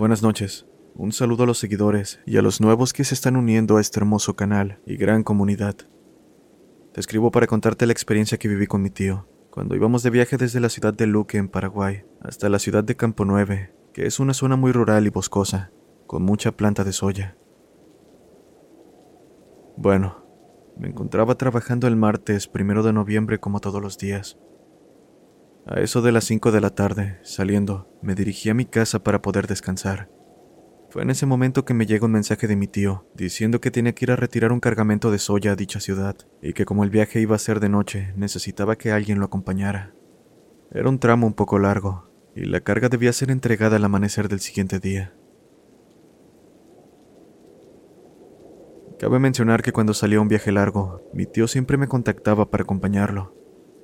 Buenas noches. Un saludo a los seguidores y a los nuevos que se están uniendo a este hermoso canal y gran comunidad. Te escribo para contarte la experiencia que viví con mi tío, cuando íbamos de viaje desde la ciudad de Luque, en Paraguay, hasta la ciudad de Campo Nueve, que es una zona muy rural y boscosa, con mucha planta de soya. Bueno, me encontraba trabajando el martes primero de noviembre como todos los días. A eso de las 5 de la tarde, saliendo, me dirigí a mi casa para poder descansar. Fue en ese momento que me llega un mensaje de mi tío, diciendo que tenía que ir a retirar un cargamento de soya a dicha ciudad, y que como el viaje iba a ser de noche, necesitaba que alguien lo acompañara. Era un tramo un poco largo, y la carga debía ser entregada al amanecer del siguiente día. Cabe mencionar que cuando salía un viaje largo, mi tío siempre me contactaba para acompañarlo,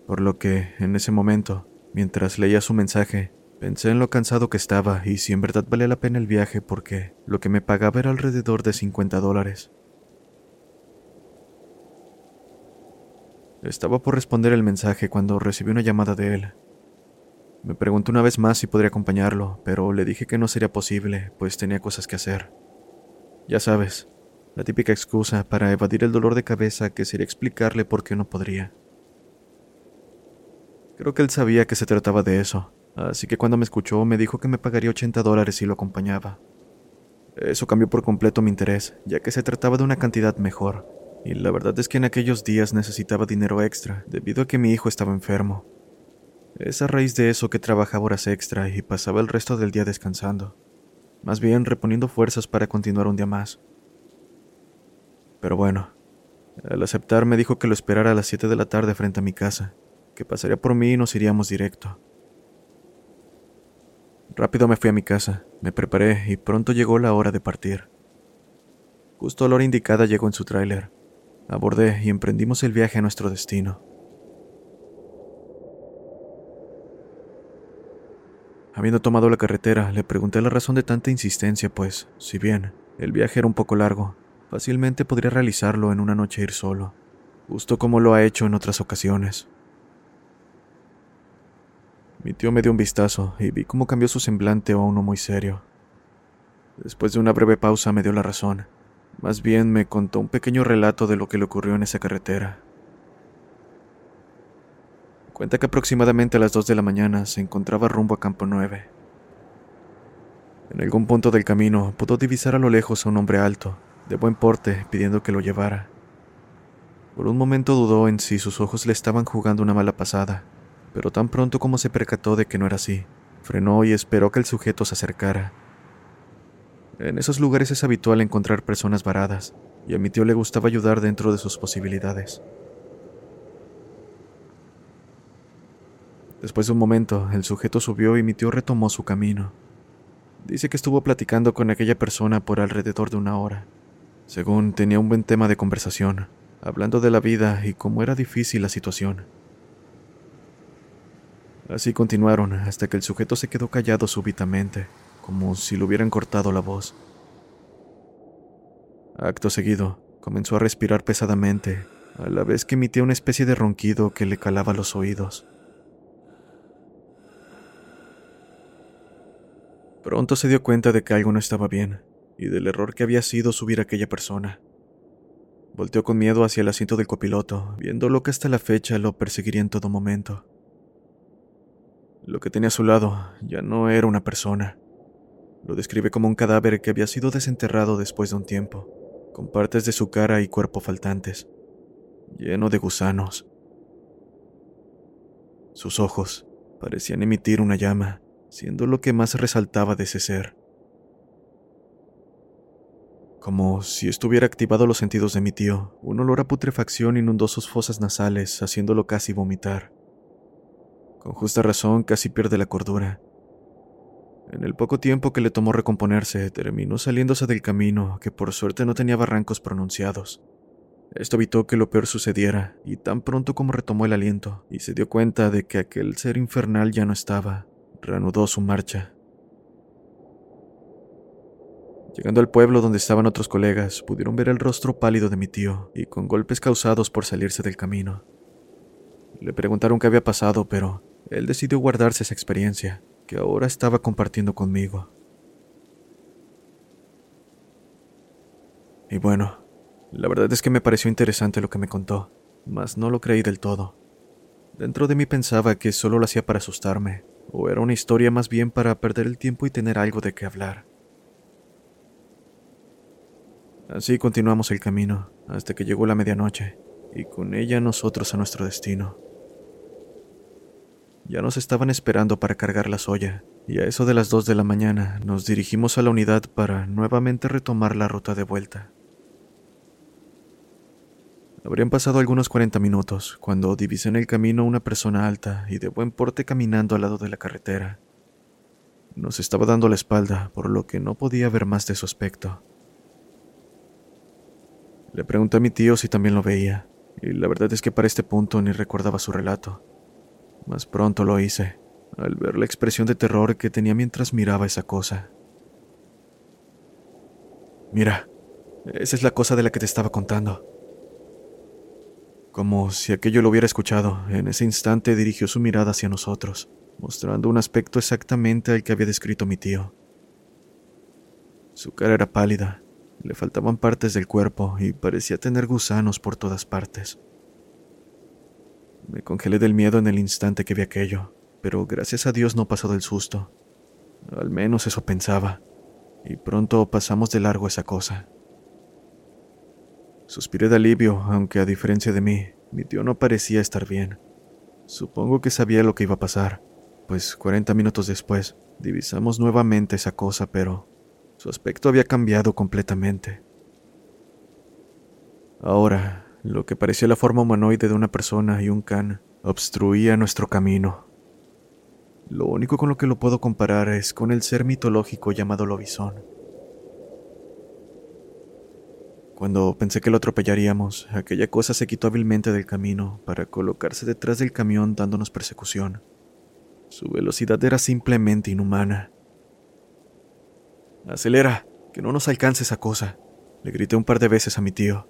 por lo que, en ese momento, mientras leía su mensaje, pensé en lo cansado que estaba y si en verdad valía la pena el viaje porque lo que me pagaba era alrededor de 50 dólares. Estaba por responder el mensaje cuando recibí una llamada de él. Me preguntó una vez más si podría acompañarlo, pero le dije que no sería posible, pues tenía cosas que hacer. Ya sabes, la típica excusa para evadir el dolor de cabeza que sería explicarle por qué no podría. Creo que él sabía que se trataba de eso, así que cuando me escuchó me dijo que me pagaría 80 dólares si lo acompañaba. Eso cambió por completo mi interés, ya que se trataba de una cantidad mejor, y la verdad es que en aquellos días necesitaba dinero extra, debido a que mi hijo estaba enfermo. Es a raíz de eso que trabajaba horas extra y pasaba el resto del día descansando, más bien reponiendo fuerzas para continuar un día más. Pero bueno, al aceptar me dijo que lo esperara a las 7 de la tarde frente a mi casa, que pasaría por mí y nos iríamos directo. Rápido me fui a mi casa, me preparé y pronto llegó la hora de partir. Justo a la hora indicada llegó en su tráiler. Abordé y emprendimos el viaje a nuestro destino. Habiendo tomado la carretera, le pregunté la razón de tanta insistencia, pues, si bien el viaje era un poco largo, fácilmente podría realizarlo en una noche ir solo, justo como lo ha hecho en otras ocasiones. Mi tío me dio un vistazo y vi cómo cambió su semblante a uno muy serio. Después de una breve pausa me dio la razón. Más bien me contó un pequeño relato de lo que le ocurrió en esa carretera. Cuenta que aproximadamente a las 2 de la mañana se encontraba rumbo a Campo 9. En algún punto del camino pudo divisar a lo lejos a un hombre alto, de buen porte, pidiendo que lo llevara. Por un momento dudó en si sus ojos le estaban jugando una mala pasada, pero tan pronto como se percató de que no era así, frenó y esperó que el sujeto se acercara. En esos lugares es habitual encontrar personas varadas, y a mi tío le gustaba ayudar dentro de sus posibilidades. Después de un momento, el sujeto subió y mi tío retomó su camino. Dice que estuvo platicando con aquella persona por alrededor de una hora. Según tenía un buen tema de conversación, hablando de la vida y cómo era difícil la situación. Así continuaron hasta que el sujeto se quedó callado súbitamente, como si le hubieran cortado la voz. Acto seguido, comenzó a respirar pesadamente, a la vez que emitía una especie de ronquido que le calaba los oídos. Pronto se dio cuenta de que algo no estaba bien y del error que había sido subir a aquella persona. Volteó con miedo hacia el asiento del copiloto, viendo lo que hasta la fecha lo perseguiría en todo momento. Lo que tenía a su lado ya no era una persona. Lo describe como un cadáver que había sido desenterrado después de un tiempo, con partes de su cara y cuerpo faltantes, lleno de gusanos. Sus ojos parecían emitir una llama, siendo lo que más resaltaba de ese ser. Como si estuviera activado los sentidos de mi tío, un olor a putrefacción inundó sus fosas nasales, haciéndolo casi vomitar. Con justa razón, casi pierde la cordura. En el poco tiempo que le tomó recomponerse, terminó saliéndose del camino, que por suerte no tenía barrancos pronunciados. Esto evitó que lo peor sucediera, y tan pronto como retomó el aliento y se dio cuenta de que aquel ser infernal ya no estaba, reanudó su marcha. Llegando al pueblo donde estaban otros colegas, pudieron ver el rostro pálido de mi tío y con golpes causados por salirse del camino. Le preguntaron qué había pasado, pero él decidió guardarse esa experiencia, que ahora estaba compartiendo conmigo. Y bueno, la verdad es que me pareció interesante lo que me contó, mas no lo creí del todo. Dentro de mí pensaba que solo lo hacía para asustarme, o era una historia más bien para perder el tiempo y tener algo de qué hablar. Así continuamos el camino hasta que llegó la medianoche y con ella nosotros a nuestro destino. Ya nos estaban esperando para cargar la soya y a eso de las dos de la mañana nos dirigimos a la unidad para nuevamente retomar la ruta de vuelta. Habrían pasado algunos 40 minutos cuando divisé en el camino una persona alta y de buen porte caminando al lado de la carretera. Nos estaba dando la espalda, por lo que no podía ver más de su aspecto. Le pregunté a mi tío si también lo veía, y la verdad es que para este punto ni recordaba su relato. Más pronto lo hice, al ver la expresión de terror que tenía mientras miraba esa cosa. Mira, esa es la cosa de la que te estaba contando. Como si aquello lo hubiera escuchado, en ese instante dirigió su mirada hacia nosotros, mostrando un aspecto exactamente al que había descrito mi tío. Su cara era pálida, le faltaban partes del cuerpo y parecía tener gusanos por todas partes. Me congelé del miedo en el instante que vi aquello, pero gracias a Dios no pasó del susto. Al menos eso pensaba, y pronto pasamos de largo esa cosa. Suspiré de alivio, aunque a diferencia de mí, mi tío no parecía estar bien. Supongo que sabía lo que iba a pasar, pues 40 minutos después divisamos nuevamente esa cosa, pero su aspecto había cambiado completamente. Ahora, lo que parecía la forma humanoide de una persona y un can obstruía nuestro camino. Lo único con lo que lo puedo comparar es con el ser mitológico llamado Lobizón. Cuando pensé que lo atropellaríamos, aquella cosa se quitó hábilmente del camino para colocarse detrás del camión dándonos persecución. Su velocidad era simplemente inhumana. Acelera, que no nos alcance esa cosa, le grité un par de veces a mi tío.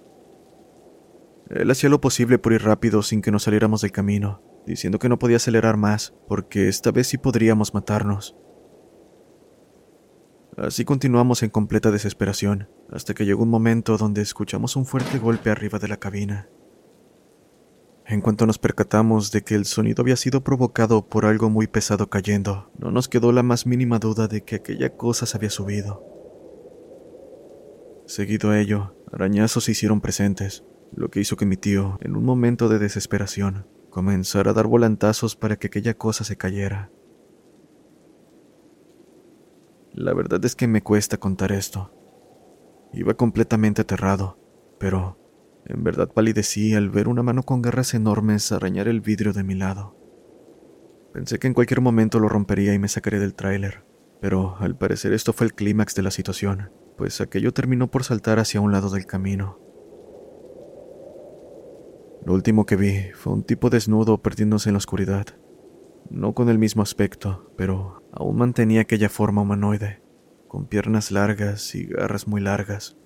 Él hacía lo posible por ir rápido sin que nos saliéramos del camino, diciendo que no podía acelerar más, porque esta vez sí podríamos matarnos. Así continuamos en completa desesperación, hasta que llegó un momento donde escuchamos un fuerte golpe arriba de la cabina. En cuanto nos percatamos de que el sonido había sido provocado por algo muy pesado cayendo, no nos quedó la más mínima duda de que aquella cosa se había subido. Seguido a ello, arañazos se hicieron presentes, lo que hizo que mi tío, en un momento de desesperación, comenzara a dar volantazos para que aquella cosa se cayera. La verdad es que me cuesta contar esto. Iba completamente aterrado, pero en verdad palidecí al ver una mano con garras enormes arañar el vidrio de mi lado. Pensé que en cualquier momento lo rompería y me sacaría del tráiler, pero al parecer esto fue el clímax de la situación, pues aquello terminó por saltar hacia un lado del camino. Lo último que vi fue un tipo desnudo perdiéndose en la oscuridad. No con el mismo aspecto, pero aún mantenía aquella forma humanoide, con piernas largas y garras muy largas.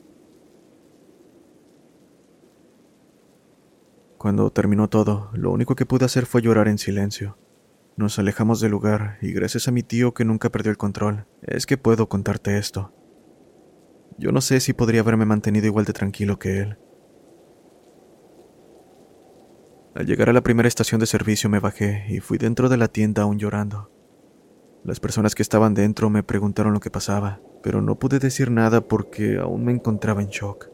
Cuando terminó todo, lo único que pude hacer fue llorar en silencio. Nos alejamos del lugar y gracias a mi tío que nunca perdió el control, es que puedo contarte esto. Yo no sé si podría haberme mantenido igual de tranquilo que él. Al llegar a la primera estación de servicio me bajé y fui dentro de la tienda aún llorando. Las personas que estaban dentro me preguntaron lo que pasaba, pero no pude decir nada porque aún me encontraba en shock.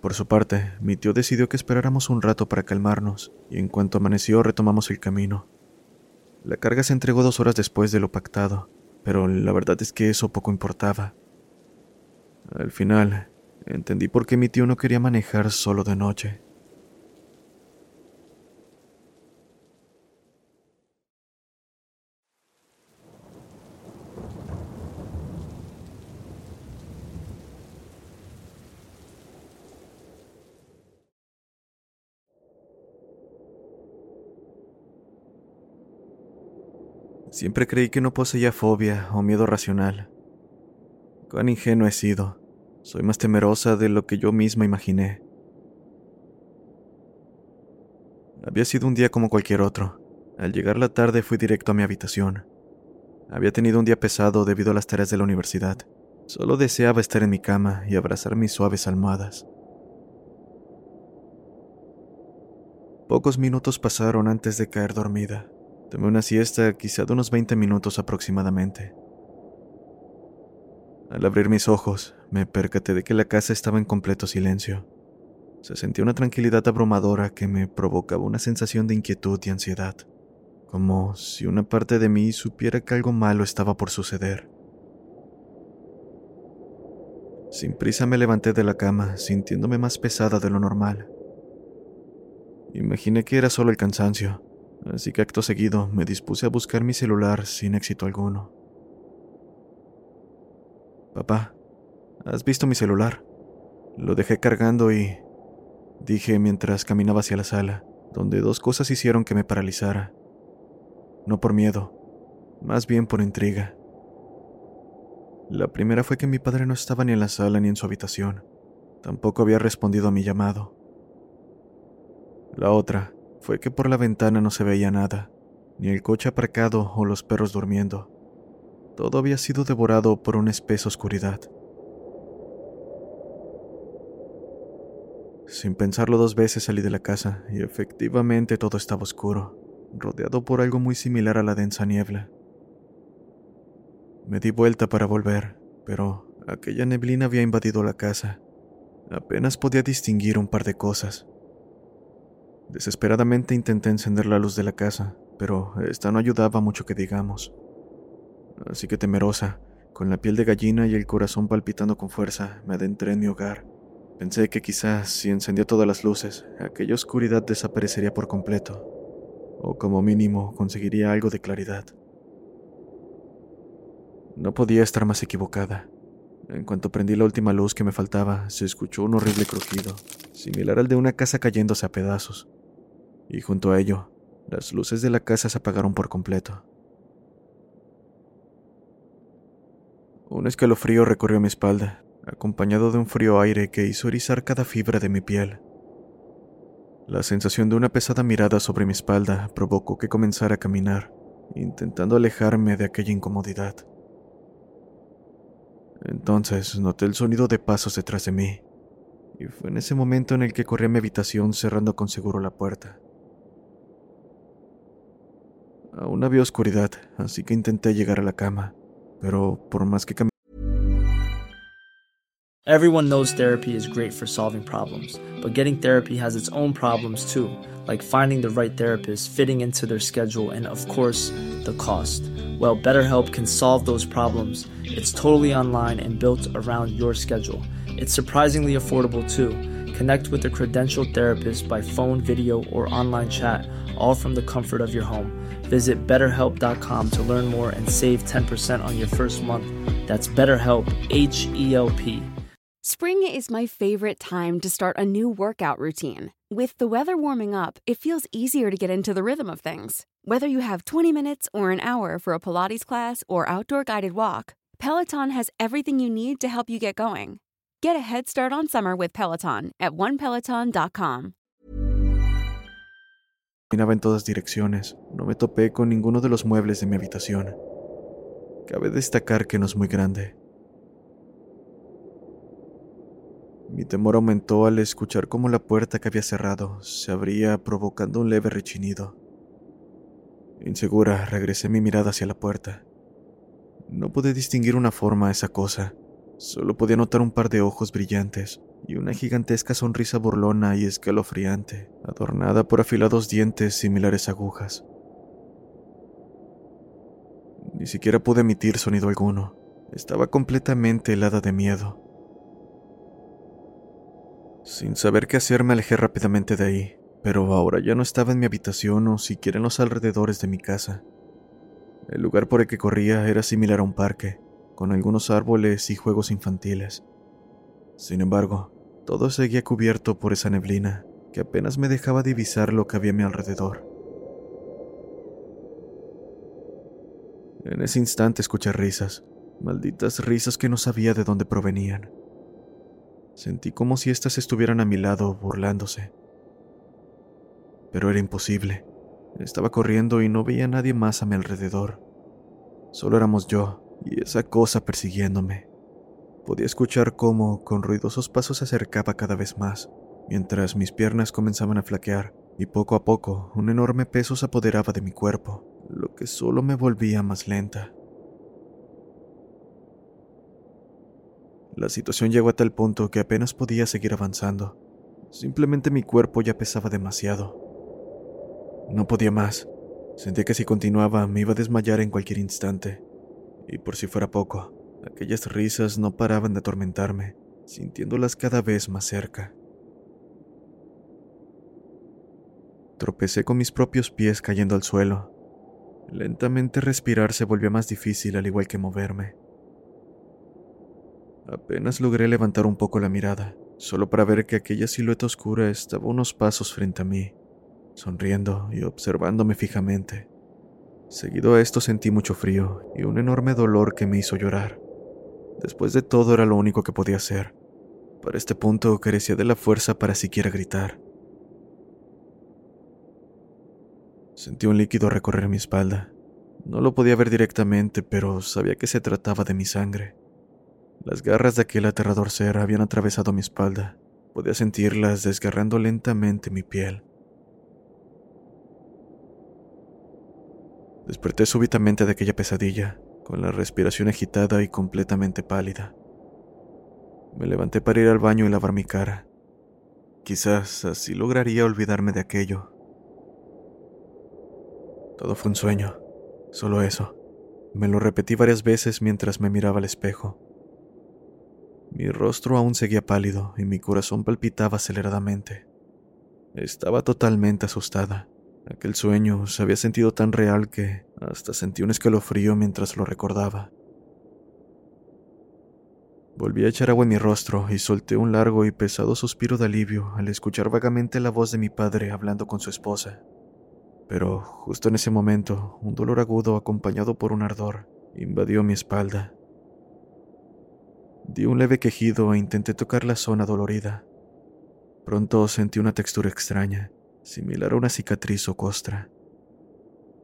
Por su parte, mi tío decidió que esperáramos un rato para calmarnos, y en cuanto amaneció retomamos el camino. La carga se entregó dos horas después de lo pactado, pero la verdad es que eso poco importaba. Al final, entendí por qué mi tío no quería manejar solo de noche. Siempre creí que no poseía fobia o miedo racional. Cuán ingenuo he sido. Soy más temerosa de lo que yo misma imaginé. Había sido un día como cualquier otro. Al llegar la tarde fui directo a mi habitación. Había tenido un día pesado debido a las tareas de la universidad. Solo deseaba estar en mi cama y abrazar mis suaves almohadas. Pocos minutos pasaron antes de caer dormida. Tomé una siesta quizá de unos 20 minutos aproximadamente. Al abrir mis ojos, me percaté de que la casa estaba en completo silencio. Se sentía una tranquilidad abrumadora que me provocaba una sensación de inquietud y ansiedad, como si una parte de mí supiera que algo malo estaba por suceder. Sin prisa me levanté de la cama, sintiéndome más pesada de lo normal. Imaginé que era solo el cansancio, así que acto seguido me dispuse a buscar mi celular sin éxito alguno. Papá, ¿has visto mi celular? Lo dejé cargando y... dije mientras caminaba hacia la sala, donde dos cosas hicieron que me paralizara. No por miedo, más bien por intriga. La primera fue que mi padre no estaba ni en la sala ni en su habitación. Tampoco había respondido a mi llamado. La otra fue que por la ventana no se veía nada, ni el coche aparcado o los perros durmiendo. Todo había sido devorado por una espesa oscuridad. Sin pensarlo dos veces salí de la casa y efectivamente todo estaba oscuro, rodeado por algo muy similar a la densa niebla. Me di vuelta para volver, pero aquella neblina había invadido la casa. Apenas podía distinguir un par de cosas. Desesperadamente intenté encender la luz de la casa, pero esta no ayudaba mucho que digamos. Así que temerosa, con la piel de gallina y el corazón palpitando con fuerza, me adentré en mi hogar. Pensé que quizás si encendía todas las luces, aquella oscuridad desaparecería por completo, o como mínimo conseguiría algo de claridad. No podía estar más equivocada. En cuanto prendí la última luz que me faltaba, se escuchó un horrible crujido, similar al de una casa cayéndose a pedazos y junto a ello, las luces de la casa se apagaron por completo. Un escalofrío recorrió mi espalda, acompañado de un frío aire que hizo erizar cada fibra de mi piel. La sensación de una pesada mirada sobre mi espalda provocó que comenzara a caminar, intentando alejarme de aquella incomodidad. Entonces noté el sonido de pasos detrás de mí, y fue en ese momento en el que corrí a mi habitación cerrando con seguro la puerta. Aún había oscuridad, así que intenté llegar a la cama, pero por más que. Everyone knows therapy is great for solving problems, but getting therapy has its own problems too, like finding the right therapist, fitting into their schedule, and of course, the cost. Well, BetterHelp can solve those problems. It's totally online and built around your schedule. It's surprisingly affordable too. Connect with a credentialed therapist by phone, video, or online chat, all from the comfort of your home. Visit betterhelp.com to learn more and save 10% on your first month. That's BetterHelp, H E L P. Spring is my favorite time to start a new workout routine. With the weather warming up, it feels easier to get into the rhythm of things. Whether you have 20 minutes or an hour for a Pilates class or outdoor guided walk, Peloton has everything you need to help you get going. Get a head start on summer with Peloton at onepeloton.com. Caminaba en todas direcciones. No me topé con ninguno de los muebles de mi habitación. Cabe destacar que no es muy grande. Mi temor aumentó al escuchar cómo la puerta que había cerrado se abría provocando un leve rechinido. Insegura, regresé mi mirada hacia la puerta. No pude distinguir una forma a esa cosa. Solo podía notar un par de ojos brillantes y una gigantesca sonrisa burlona y escalofriante, adornada por afilados dientes similares a agujas. siquiera pude emitir sonido alguno. Estaba completamente helada de miedo. Sin saber qué hacer me alejé rápidamente de ahí, pero ahora ya no estaba en mi habitación o siquiera en los alrededores de mi casa. El lugar por el que corría era similar a un parque, con algunos árboles y juegos infantiles. Sin embargo, todo seguía cubierto por esa neblina que apenas me dejaba divisar lo que había a mi alrededor. En ese instante escuché risas, malditas risas que no sabía de dónde provenían. Sentí como si éstas estuvieran a mi lado burlándose. Pero era imposible. Estaba corriendo y no veía a nadie más a mi alrededor. Solo éramos yo y esa cosa persiguiéndome. Podía escuchar cómo, con ruidosos pasos, se acercaba cada vez más, mientras mis piernas comenzaban a flaquear y poco a poco un enorme peso se apoderaba de mi cuerpo, lo que solo me volvía más lenta. La situación llegó a tal punto que apenas podía seguir avanzando. Simplemente mi cuerpo ya pesaba demasiado. No podía más. Sentía que si continuaba me iba a desmayar en cualquier instante. Y por si fuera poco, aquellas risas no paraban de atormentarme, sintiéndolas cada vez más cerca. Tropecé con mis propios pies cayendo al suelo. Lentamente respirar se volvió más difícil al igual que moverme. Apenas logré levantar un poco la mirada, solo para ver que aquella silueta oscura estaba unos pasos frente a mí, sonriendo y observándome fijamente. Seguido a esto sentí mucho frío y un enorme dolor que me hizo llorar. Después de todo era lo único que podía hacer. Para este punto carecía de la fuerza para siquiera gritar. Sentí un líquido recorrer mi espalda. No lo podía ver directamente, pero sabía que se trataba de mi sangre. Las garras de aquel aterrador ser habían atravesado mi espalda. Podía sentirlas desgarrando lentamente mi piel. Desperté súbitamente de aquella pesadilla, con la respiración agitada y completamente pálida. Me levanté para ir al baño y lavar mi cara. Quizás así lograría olvidarme de aquello, todo fue un sueño, solo eso. Me lo repetí varias veces mientras me miraba al espejo. Mi rostro aún seguía pálido y mi corazón palpitaba aceleradamente. Estaba totalmente asustada. Aquel sueño se había sentido tan real que hasta sentí un escalofrío mientras lo recordaba. Volví a echar agua en mi rostro y solté un largo y pesado suspiro de alivio al escuchar vagamente la voz de mi padre hablando con su esposa. Pero justo en ese momento, un dolor agudo acompañado por un ardor invadió mi espalda. Di un leve quejido e intenté tocar la zona dolorida. Pronto sentí una textura extraña, similar a una cicatriz o costra.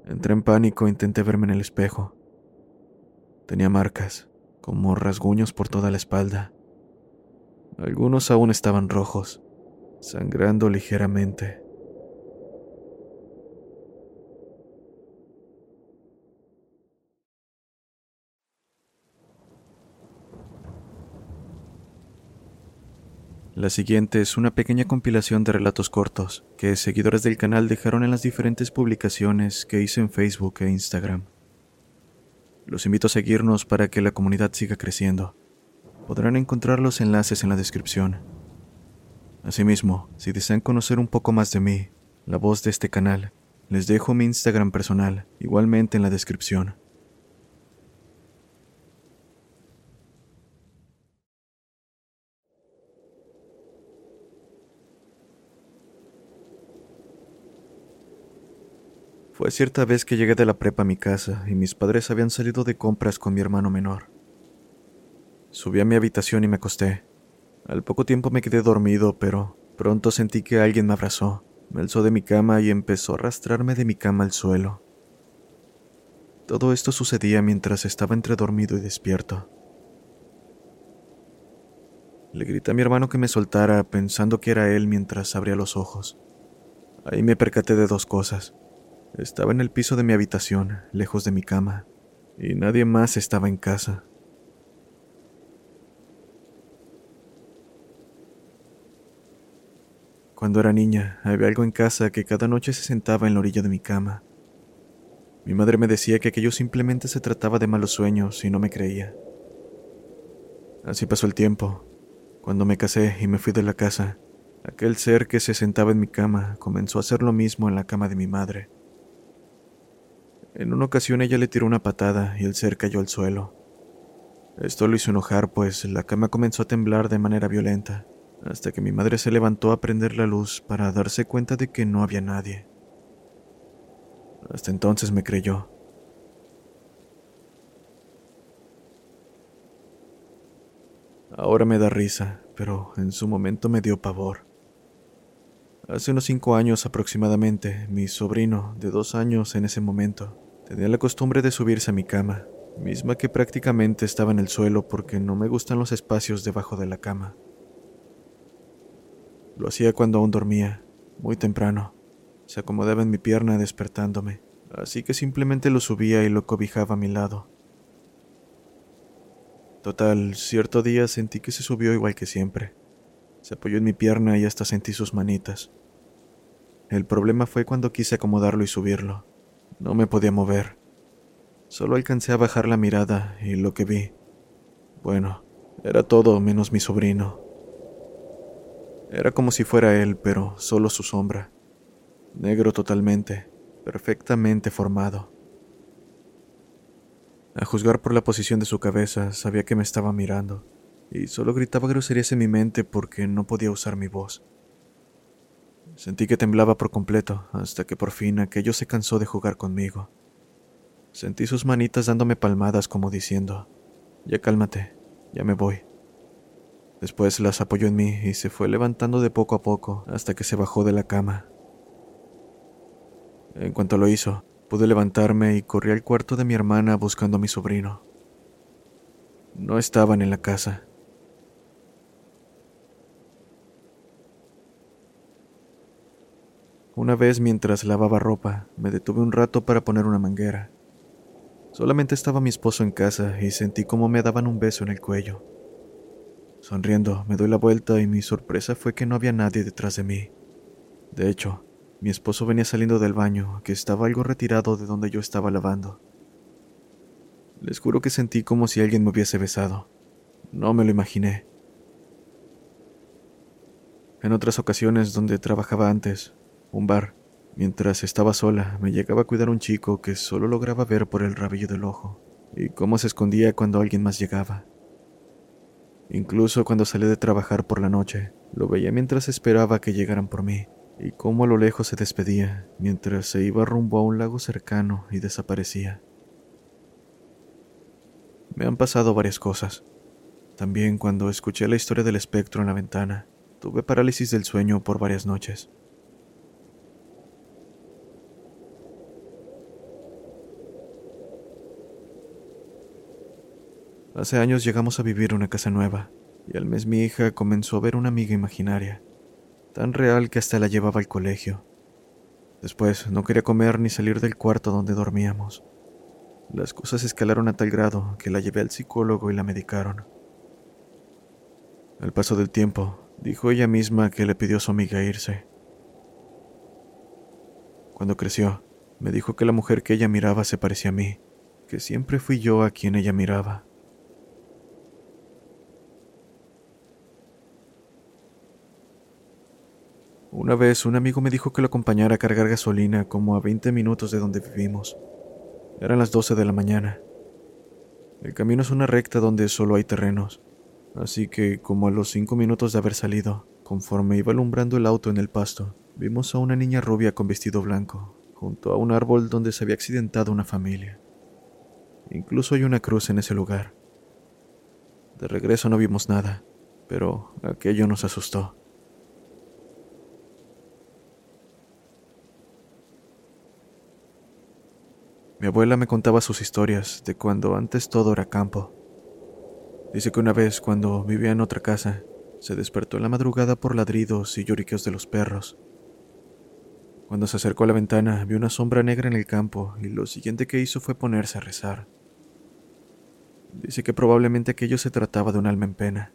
Entré en pánico e intenté verme en el espejo. Tenía marcas, como rasguños por toda la espalda. Algunos aún estaban rojos, sangrando ligeramente. La siguiente es una pequeña compilación de relatos cortos que seguidores del canal dejaron en las diferentes publicaciones que hice en Facebook e Instagram. Los invito a seguirnos para que la comunidad siga creciendo. Podrán encontrar los enlaces en la descripción. Asimismo, si desean conocer un poco más de mí, la voz de este canal, les dejo mi Instagram personal, igualmente en la descripción. Fue cierta vez que llegué de la prepa a mi casa y mis padres habían salido de compras con mi hermano menor. Subí a mi habitación y me acosté. Al poco tiempo me quedé dormido, pero pronto sentí que alguien me abrazó, me alzó de mi cama y empezó a arrastrarme de mi cama al suelo. Todo esto sucedía mientras estaba entre dormido y despierto. Le grité a mi hermano que me soltara pensando que era él mientras abría los ojos. Ahí me percaté de dos cosas. Estaba en el piso de mi habitación, lejos de mi cama, y nadie más estaba en casa. Cuando era niña, había algo en casa que cada noche se sentaba en la orilla de mi cama. Mi madre me decía que aquello simplemente se trataba de malos sueños y no me creía. Así pasó el tiempo. Cuando me casé y me fui de la casa, aquel ser que se sentaba en mi cama comenzó a hacer lo mismo en la cama de mi madre. En una ocasión ella le tiró una patada y el ser cayó al suelo. Esto lo hizo enojar, pues la cama comenzó a temblar de manera violenta, hasta que mi madre se levantó a prender la luz para darse cuenta de que no había nadie. Hasta entonces me creyó. Ahora me da risa, pero en su momento me dio pavor. Hace unos cinco años aproximadamente, mi sobrino, de dos años en ese momento, tenía la costumbre de subirse a mi cama, misma que prácticamente estaba en el suelo porque no me gustan los espacios debajo de la cama. Lo hacía cuando aún dormía, muy temprano. Se acomodaba en mi pierna despertándome, así que simplemente lo subía y lo cobijaba a mi lado. Total, cierto día sentí que se subió igual que siempre. Se apoyó en mi pierna y hasta sentí sus manitas. El problema fue cuando quise acomodarlo y subirlo. No me podía mover. Solo alcancé a bajar la mirada y lo que vi, bueno, era todo menos mi sobrino. Era como si fuera él, pero solo su sombra. Negro totalmente, perfectamente formado. A juzgar por la posición de su cabeza, sabía que me estaba mirando, y solo gritaba groserías en mi mente porque no podía usar mi voz. Sentí que temblaba por completo, hasta que por fin aquello se cansó de jugar conmigo. Sentí sus manitas dándome palmadas como diciendo, ya cálmate, ya me voy. Después las apoyó en mí y se fue levantando de poco a poco hasta que se bajó de la cama. En cuanto lo hizo, pude levantarme y corrí al cuarto de mi hermana buscando a mi sobrino. No estaban en la casa. Una vez mientras lavaba ropa, me detuve un rato para poner una manguera. Solamente estaba mi esposo en casa y sentí como me daban un beso en el cuello. Sonriendo, me doy la vuelta y mi sorpresa fue que no había nadie detrás de mí. De hecho, mi esposo venía saliendo del baño, que estaba algo retirado de donde yo estaba lavando. Les juro que sentí como si alguien me hubiese besado. No me lo imaginé. En otras ocasiones donde trabajaba antes, un bar, Mientras estaba sola, me llegaba a cuidar un chico que solo lograba ver por el rabillo del ojo, y cómo se escondía cuando alguien más llegaba. Incluso cuando salí de trabajar por la noche, lo veía mientras esperaba que llegaran por mí, y cómo a lo lejos se despedía mientras se iba rumbo a un lago cercano y desaparecía. Me han pasado varias cosas. También cuando escuché la historia del espectro en la ventana, tuve parálisis del sueño por varias noches. Hace años llegamos a vivir una casa nueva, y al mes mi hija comenzó a ver una amiga imaginaria, tan real que hasta la llevaba al colegio. Después no quería comer ni salir del cuarto donde dormíamos. Las cosas escalaron a tal grado que la llevé al psicólogo y la medicaron. Al paso del tiempo, dijo ella misma que le pidió a su amiga irse. Cuando creció, me dijo que la mujer que ella miraba se parecía a mí, que siempre fui yo a quien ella miraba. Una vez un amigo me dijo que lo acompañara a cargar gasolina como a 20 minutos de donde vivimos. Eran las 12 de la mañana. El camino es una recta donde solo hay terrenos, así que como a los cinco minutos de haber salido, conforme iba alumbrando el auto en el pasto, vimos a una niña rubia con vestido blanco, junto a un árbol donde se había accidentado una familia. Incluso hay una cruz en ese lugar. De regreso no vimos nada, pero aquello nos asustó. Mi abuela me contaba sus historias de cuando antes todo era campo. Dice que una vez, cuando vivía en otra casa, se despertó en la madrugada por ladridos y lloriqueos de los perros. Cuando se acercó a la ventana, vio una sombra negra en el campo y lo siguiente que hizo fue ponerse a rezar. Dice que probablemente aquello se trataba de un alma en pena.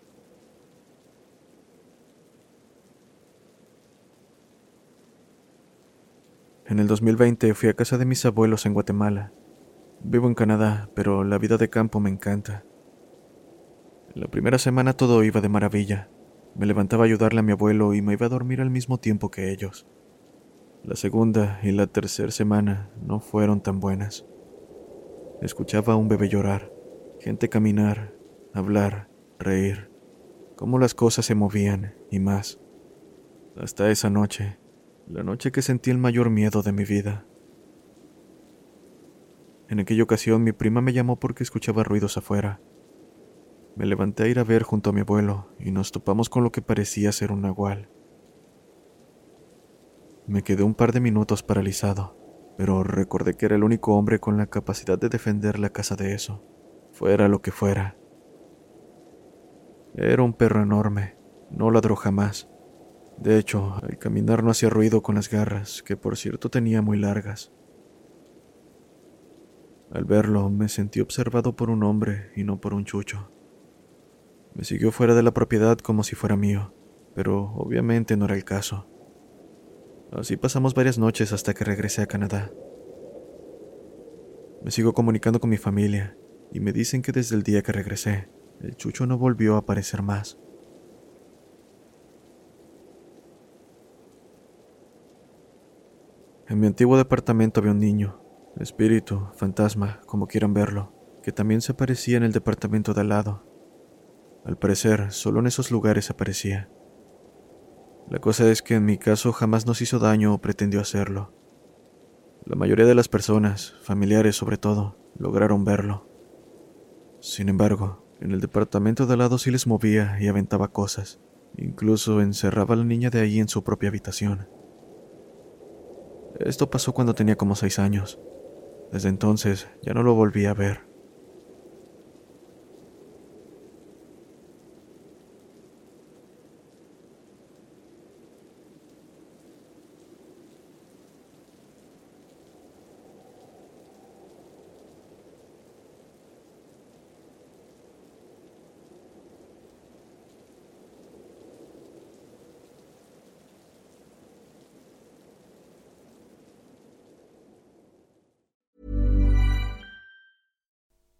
En el 2020 fui a casa de mis abuelos en Guatemala. Vivo en Canadá, pero la vida de campo me encanta. La primera semana todo iba de maravilla. Me levantaba a ayudarle a mi abuelo y me iba a dormir al mismo tiempo que ellos. La segunda y la tercera semana no fueron tan buenas. Escuchaba a un bebé llorar, gente caminar, hablar, reír, cómo las cosas se movían y más. Hasta esa noche, la noche que sentí el mayor miedo de mi vida. En aquella ocasión mi prima me llamó porque escuchaba ruidos afuera. Me levanté a ir a ver junto a mi abuelo y nos topamos con lo que parecía ser un nahual. Me quedé un par de minutos paralizado, pero recordé que era el único hombre con la capacidad de defender la casa de eso, fuera lo que fuera. Era un perro enorme, no ladró jamás. De hecho, al caminar no hacía ruido con las garras, que por cierto tenía muy largas. Al verlo me sentí observado por un hombre y no por un chucho. Me siguió fuera de la propiedad como si fuera mío, pero obviamente no era el caso. Así pasamos varias noches hasta que regresé a Canadá. Me sigo comunicando con mi familia y me dicen que desde el día que regresé, el chucho no volvió a aparecer más. En mi antiguo departamento había un niño, espíritu, fantasma, como quieran verlo, que también se aparecía en el departamento de al lado. Al parecer, solo en esos lugares aparecía. La cosa es que en mi caso jamás nos hizo daño o pretendió hacerlo. La mayoría de las personas, familiares sobre todo, lograron verlo. Sin embargo, en el departamento de al lado sí les movía y aventaba cosas. Incluso encerraba a la niña de ahí en su propia habitación. Esto pasó cuando tenía como seis años. Desde entonces ya no lo volví a ver.